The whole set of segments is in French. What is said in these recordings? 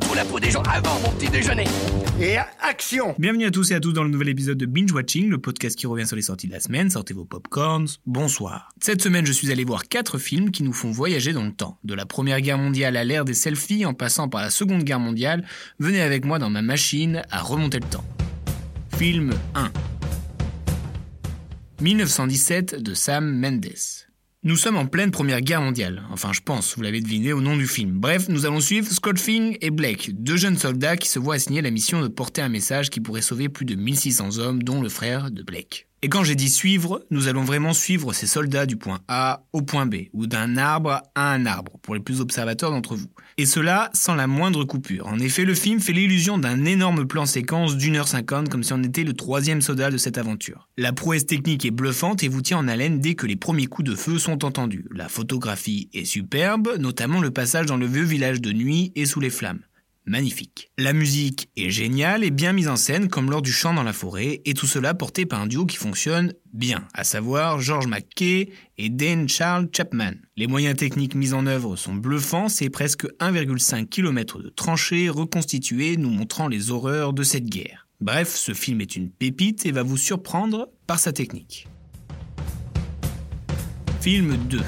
trouve la peau des gens avant mon petit déjeuner. Et action Bienvenue à tous et à toutes dans le nouvel épisode de Binge Watching, le podcast qui revient sur les sorties de la semaine. Sortez vos popcorns. Bonsoir. Cette semaine, je suis allé voir quatre films qui nous font voyager dans le temps. De la Première Guerre mondiale à l'ère des selfies, en passant par la Seconde Guerre mondiale, venez avec moi dans ma machine à remonter le temps. Film 1 1917 de Sam Mendes. Nous sommes en pleine Première Guerre mondiale. Enfin, je pense, vous l'avez deviné au nom du film. Bref, nous allons suivre Scott Fing et Blake, deux jeunes soldats qui se voient assigner la mission de porter un message qui pourrait sauver plus de 1600 hommes, dont le frère de Blake. Et quand j'ai dit suivre, nous allons vraiment suivre ces soldats du point A au point B, ou d'un arbre à un arbre, pour les plus observateurs d'entre vous. Et cela sans la moindre coupure. En effet, le film fait l'illusion d'un énorme plan séquence d'une heure cinquante, comme si on était le troisième soldat de cette aventure. La prouesse technique est bluffante et vous tient en haleine dès que les premiers coups de feu sont entendus. La photographie est superbe, notamment le passage dans le vieux village de nuit et sous les flammes magnifique. La musique est géniale et bien mise en scène comme lors du chant dans la forêt, et tout cela porté par un duo qui fonctionne bien, à savoir George McKay et Dane Charles Chapman. Les moyens techniques mis en œuvre sont bluffants, c'est presque 1,5 km de tranchées reconstituées nous montrant les horreurs de cette guerre. Bref, ce film est une pépite et va vous surprendre par sa technique. Film 2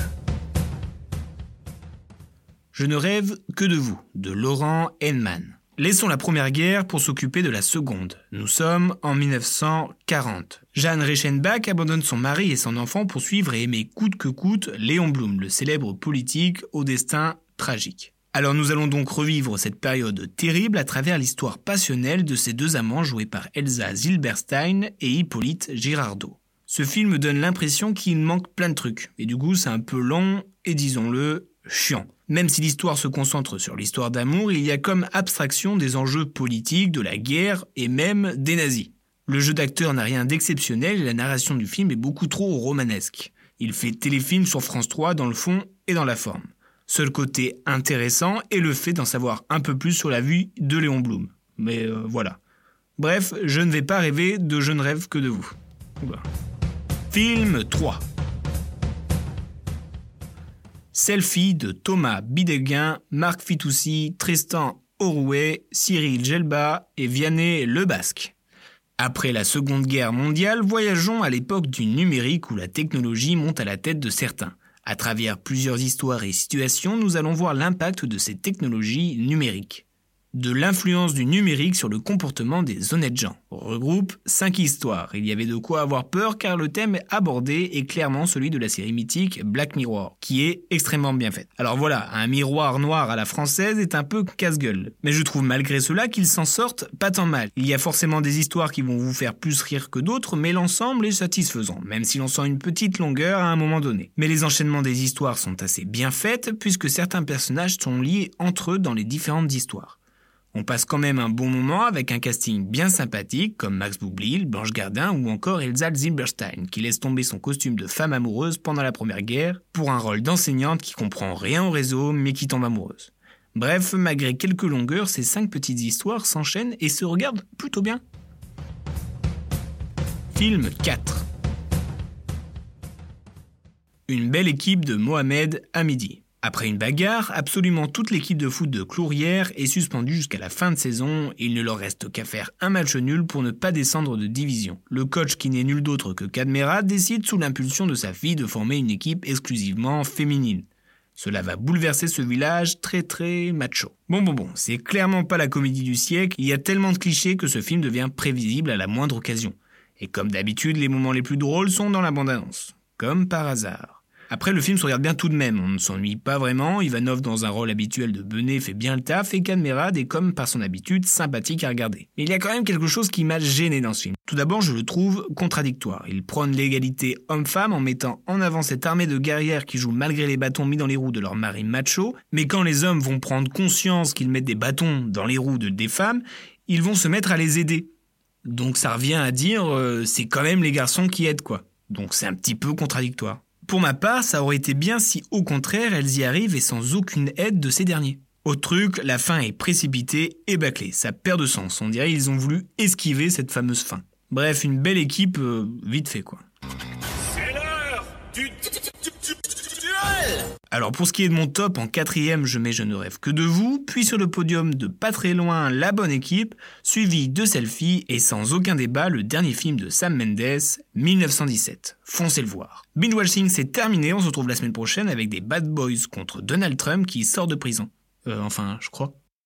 je ne rêve que de vous, de Laurent Henman. Laissons la Première Guerre pour s'occuper de la Seconde. Nous sommes en 1940. Jeanne Reichenbach abandonne son mari et son enfant pour suivre et aimer coûte que coûte Léon Blum, le célèbre politique au destin tragique. Alors nous allons donc revivre cette période terrible à travers l'histoire passionnelle de ces deux amants joués par Elsa Zilberstein et Hippolyte Girardot. Ce film donne l'impression qu'il manque plein de trucs, et du coup c'est un peu long et disons-le, chiant. Même si l'histoire se concentre sur l'histoire d'amour, il y a comme abstraction des enjeux politiques, de la guerre et même des nazis. Le jeu d'acteur n'a rien d'exceptionnel et la narration du film est beaucoup trop romanesque. Il fait téléfilm sur France 3 dans le fond et dans la forme. Seul côté intéressant est le fait d'en savoir un peu plus sur la vie de Léon Blum. Mais euh, voilà. Bref, je ne vais pas rêver de Je ne rêve que de vous. Film 3 Selfie de Thomas Bideguin, Marc Fitoussi, Tristan Orouet, Cyril Gelba et Vianney Le Basque. Après la Seconde Guerre mondiale, voyageons à l'époque du numérique où la technologie monte à la tête de certains. À travers plusieurs histoires et situations, nous allons voir l'impact de ces technologies numériques de l'influence du numérique sur le comportement des honnêtes gens. regroupe cinq histoires. Il y avait de quoi avoir peur car le thème abordé est clairement celui de la série mythique Black Mirror, qui est extrêmement bien faite. Alors voilà, un miroir noir à la française est un peu casse-gueule. Mais je trouve malgré cela qu'ils s'en sortent pas tant mal. Il y a forcément des histoires qui vont vous faire plus rire que d'autres, mais l'ensemble est satisfaisant, même si l'on sent une petite longueur à un moment donné. Mais les enchaînements des histoires sont assez bien faites, puisque certains personnages sont liés entre eux dans les différentes histoires. On passe quand même un bon moment avec un casting bien sympathique comme Max Boublil, Blanche Gardin ou encore Elsa Zilberstein qui laisse tomber son costume de femme amoureuse pendant la Première Guerre pour un rôle d'enseignante qui comprend rien au réseau mais qui tombe amoureuse. Bref, malgré quelques longueurs, ces cinq petites histoires s'enchaînent et se regardent plutôt bien. Film 4 Une belle équipe de Mohamed Hamidi. Après une bagarre, absolument toute l'équipe de foot de Clourière est suspendue jusqu'à la fin de saison il ne leur reste qu'à faire un match nul pour ne pas descendre de division. Le coach, qui n'est nul d'autre que Cadmera, décide sous l'impulsion de sa fille de former une équipe exclusivement féminine. Cela va bouleverser ce village très très macho. Bon bon bon, c'est clairement pas la comédie du siècle, il y a tellement de clichés que ce film devient prévisible à la moindre occasion. Et comme d'habitude, les moments les plus drôles sont dans la bande-annonce. Comme par hasard. Après, le film se regarde bien tout de même, on ne s'ennuie pas vraiment, Ivanov dans un rôle habituel de Benet fait bien le taf, et Cadmerade est comme par son habitude sympathique à regarder. Mais il y a quand même quelque chose qui m'a gêné dans ce film. Tout d'abord, je le trouve contradictoire. Il prône l'égalité homme-femme en mettant en avant cette armée de guerrières qui jouent malgré les bâtons mis dans les roues de leur mari macho, mais quand les hommes vont prendre conscience qu'ils mettent des bâtons dans les roues de des femmes, ils vont se mettre à les aider. Donc ça revient à dire, euh, c'est quand même les garçons qui aident quoi. Donc c'est un petit peu contradictoire. Pour ma part, ça aurait été bien si au contraire elles y arrivent et sans aucune aide de ces derniers. Au truc, la fin est précipitée et bâclée, ça perd de sens, on dirait qu'ils ont voulu esquiver cette fameuse fin. Bref, une belle équipe, euh, vite fait quoi. Alors pour ce qui est de mon top, en quatrième, je mets Je ne rêve que de vous, puis sur le podium de pas très loin, La Bonne Équipe, suivi de Selfie et sans aucun débat, le dernier film de Sam Mendes, 1917. Foncez le voir. Binge Watching, c'est terminé, on se retrouve la semaine prochaine avec des Bad Boys contre Donald Trump qui sort de prison. Euh, enfin, je crois.